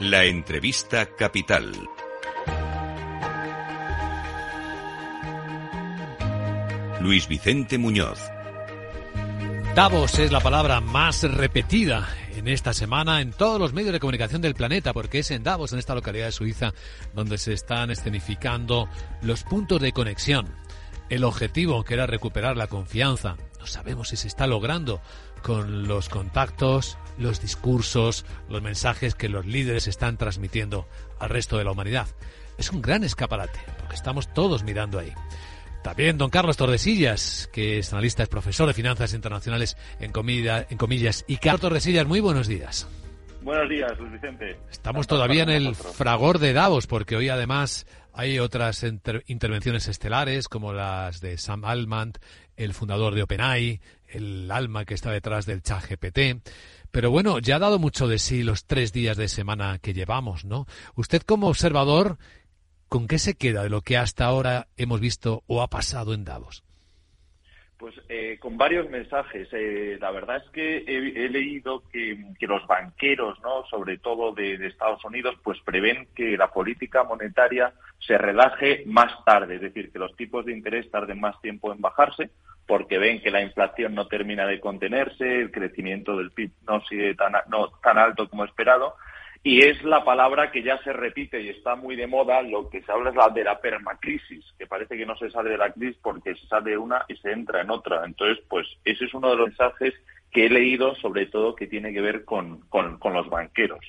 La entrevista capital. Luis Vicente Muñoz. Davos es la palabra más repetida en esta semana en todos los medios de comunicación del planeta, porque es en Davos, en esta localidad de Suiza, donde se están escenificando los puntos de conexión. El objetivo, que era recuperar la confianza, no sabemos si se está logrando con los contactos, los discursos, los mensajes que los líderes están transmitiendo al resto de la humanidad. Es un gran escaparate, porque estamos todos mirando ahí. También don Carlos Tordesillas, que es analista, es profesor de finanzas internacionales en, comida, en comillas. Y Carlos Tordesillas, muy buenos días. Buenos días, Luis Vicente. Estamos todavía en el fragor de Davos, porque hoy además hay otras intervenciones estelares, como las de Sam Altman, el fundador de OpenAI, el alma que está detrás del chat GPT. Pero bueno, ya ha dado mucho de sí los tres días de semana que llevamos, ¿no? Usted como observador, ¿con qué se queda de lo que hasta ahora hemos visto o ha pasado en Davos? Pues eh, con varios mensajes. Eh, la verdad es que he, leído que, los banqueros, no, sobre todo de, de, Estados Unidos, pues prevén que la política monetaria se relaje más tarde, es decir, que los tipos de interés tarden más tiempo en bajarse, porque ven que la inflación no termina de contenerse, el crecimiento del PIB no sigue tan, no, tan alto como esperado, y es la palabra que ya se repite y está muy de moda, lo que se habla es la de la permacrisis, que parece que no se sale de la crisis porque se sale de una y se entra en otra. Entonces, pues ese es uno de los mensajes que he leído, sobre todo que tiene que ver con, con, los banqueros.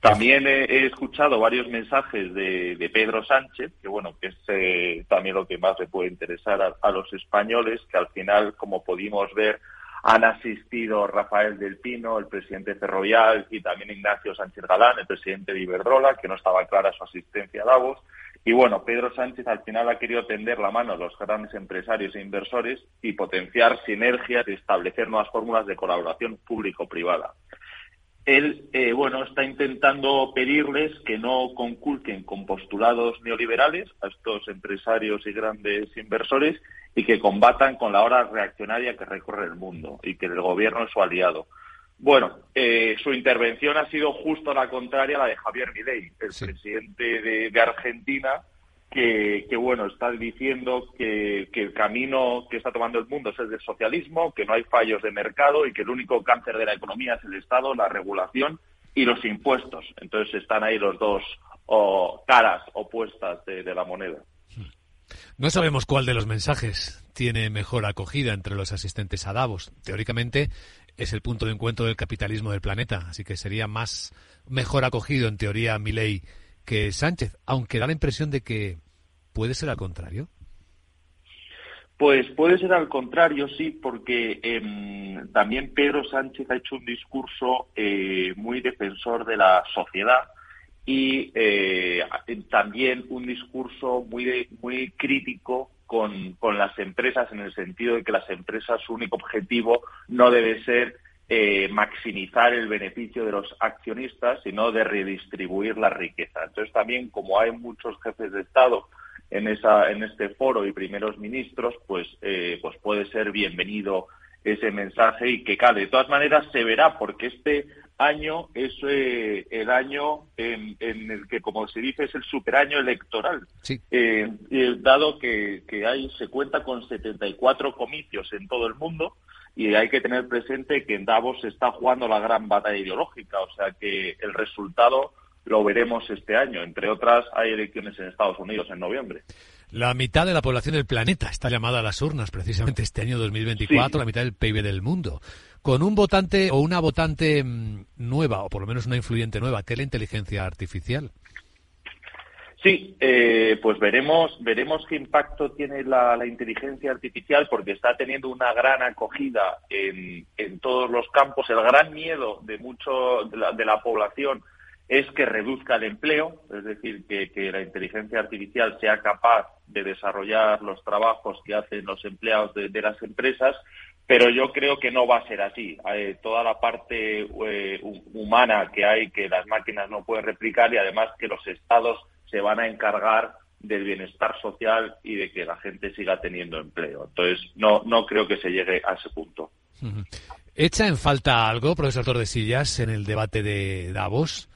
También he, escuchado varios mensajes de, Pedro Sánchez, que bueno, que es eh, también lo que más le puede interesar a, los españoles, que al final, como pudimos ver, han asistido Rafael del Pino, el presidente Ferrovial, y también Ignacio Sánchez Galán, el presidente de Iberdrola, que no estaba clara su asistencia a Davos. Y bueno, Pedro Sánchez al final ha querido tender la mano a los grandes empresarios e inversores y potenciar sinergias y establecer nuevas fórmulas de colaboración público-privada. Él, eh, bueno, está intentando pedirles que no conculquen con postulados neoliberales a estos empresarios y grandes inversores y que combatan con la hora reaccionaria que recorre el mundo y que el gobierno es su aliado. Bueno, eh, su intervención ha sido justo la contraria a la de Javier Milei, el presidente de, Argentina, que, bueno, está diciendo que, el camino que está tomando el mundo es el del socialismo, que no hay fallos de mercado y que el único cáncer de la economía es el Estado, la regulación y los impuestos. Entonces están ahí los dos caras opuestas de la moneda. No sabemos cuál de los mensajes tiene mejor acogida entre los asistentes a Davos. Teóricamente es el punto de encuentro del capitalismo del planeta, así que sería más mejor acogido en teoría Milei que Sánchez, aunque da la impresión de que puede ser al contrario. Pues puede ser al contrario, sí, porque em, también Pedro Sánchez ha hecho un discurso eh, muy defensor de la sociedad y eh, también un discurso muy, muy crítico con, con, las empresas en el sentido de que las empresas su único objetivo no debe ser eh, maximizar el beneficio de los accionistas, sino de redistribuir la riqueza. Entonces también como hay muchos jefes de Estado en, esa, en este foro y primeros ministros, pues, eh, pues puede ser bienvenido ese mensaje y que cale. De todas maneras se verá porque este año es eh, el año en, el que, como se dice, es el superaño electoral. Eh, dado que, hay, se cuenta con 74 comicios en todo el mundo y hay que tener presente que en Davos se está jugando la gran batalla ideológica, o sea que el resultado lo veremos este año. Entre otras, hay elecciones en Estados Unidos en noviembre. La mitad de la población del planeta está llamada a las urnas precisamente este año 2024, la mitad del PIB del mundo con un votante o una votante mm, nueva, o por lo menos una influyente nueva, que es la inteligencia artificial. Sí, eh, pues veremos, veremos qué impacto tiene la, inteligencia artificial porque está teniendo una gran acogida en, en todos los campos. El gran miedo de mucho de la, población es que reduzca el empleo, es decir, que, la inteligencia artificial sea capaz de desarrollar los trabajos que hacen los empleados de las empresas pero yo creo que no va a ser así. Eh, toda la parte eh, humana que hay que las máquinas no pueden replicar y además que los estados se van a encargar del bienestar social y de que la gente siga teniendo empleo. Entonces, no, no creo que se llegue a ese punto. ¿Echa en falta algo, profesor Tordesillas, en el debate de Davos?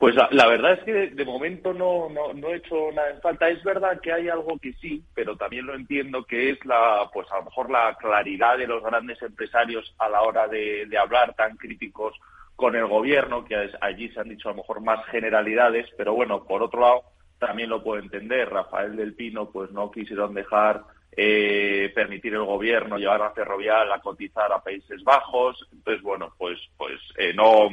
Pues la, verdad es que de, momento no, no, he hecho nada en falta. Es verdad que hay algo que sí, pero también lo entiendo que es la, pues a lo mejor la claridad de los grandes empresarios a la hora de, hablar tan críticos con el gobierno, que allí se han dicho a lo mejor más generalidades, pero bueno, por otro lado, también lo puedo entender. Rafael del Pino, pues no quisieron dejar eh, permitir el gobierno llevar a Ferrovial a cotizar a Países Bajos. Entonces, bueno, pues, pues eh, no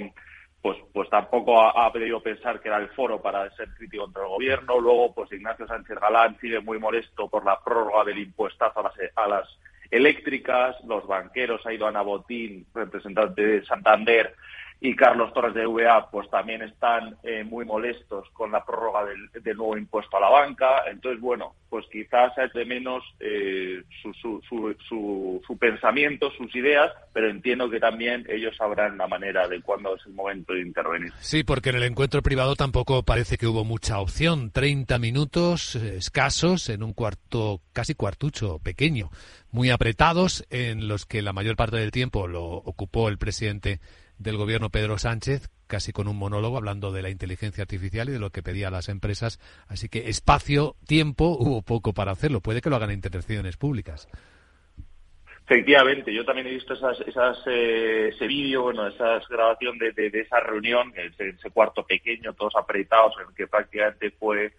pues, pues tampoco ha, podido pensar que era el foro para ser crítico contra el gobierno. Luego, pues Ignacio Sánchez Galán sigue muy molesto por la prórroga del impuestazo a las, a las eléctricas. Los banqueros, ha ido Ana Botín, representante de Santander, y Carlos Torres de VA pues también están eh, muy molestos con la prórroga del, nuevo impuesto a la banca. Entonces, bueno, pues quizás es de menos eh, su, su, su, su, pensamiento, sus ideas, pero entiendo que también ellos sabrán la manera de cuándo es el momento de intervenir. Sí, porque en el encuentro privado tampoco parece que hubo mucha opción. 30 minutos eh, escasos en un cuarto, casi cuartucho pequeño, muy apretados, en los que la mayor parte del tiempo lo ocupó el presidente del gobierno Pedro Sánchez, casi con un monólogo hablando de la inteligencia artificial y de lo que pedía a las empresas. Así que espacio, tiempo, hubo poco para hacerlo. Puede que lo hagan en intervenciones públicas. Efectivamente, yo también he visto esas, esas eh, ese vídeo, bueno, esa grabación de, de, esa reunión, ese, ese, cuarto pequeño, todos apretados, en el que prácticamente fue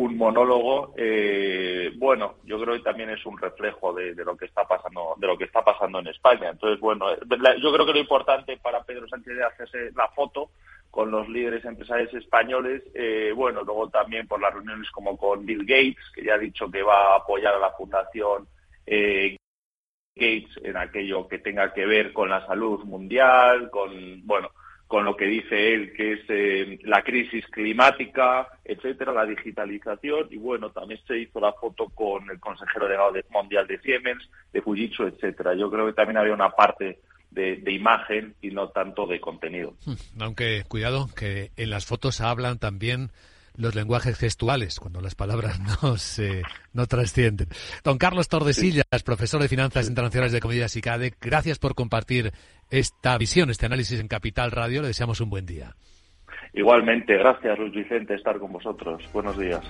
un monólogo, eh, bueno, yo creo que también es un reflejo de, lo que está pasando, de lo que está pasando en España. Entonces, bueno, yo creo que lo importante para Pedro Sánchez es hacerse la foto con los líderes empresariales españoles, eh, bueno, luego también por las reuniones como con Bill Gates, que ya ha dicho que va a apoyar a la fundación eh, Gates en aquello que tenga que ver con la salud mundial, con, bueno, con lo que dice él, que es eh, la crisis climática, etcétera, la digitalización, y bueno, también se hizo la foto con el consejero delegado mundial de Siemens, de Fujitsu, etcétera. Yo creo que también había una parte de, imagen y no tanto de contenido. Hmm, aunque, cuidado, que en las fotos hablan también los lenguajes gestuales, cuando las palabras no se no trascienden. Don Carlos Tordesillas, profesor de Finanzas Internacionales de Comunidad SICADE, gracias por compartir esta visión, este análisis en Capital Radio. Le deseamos un buen día. Igualmente, gracias Luis Vicente estar con vosotros. Buenos días.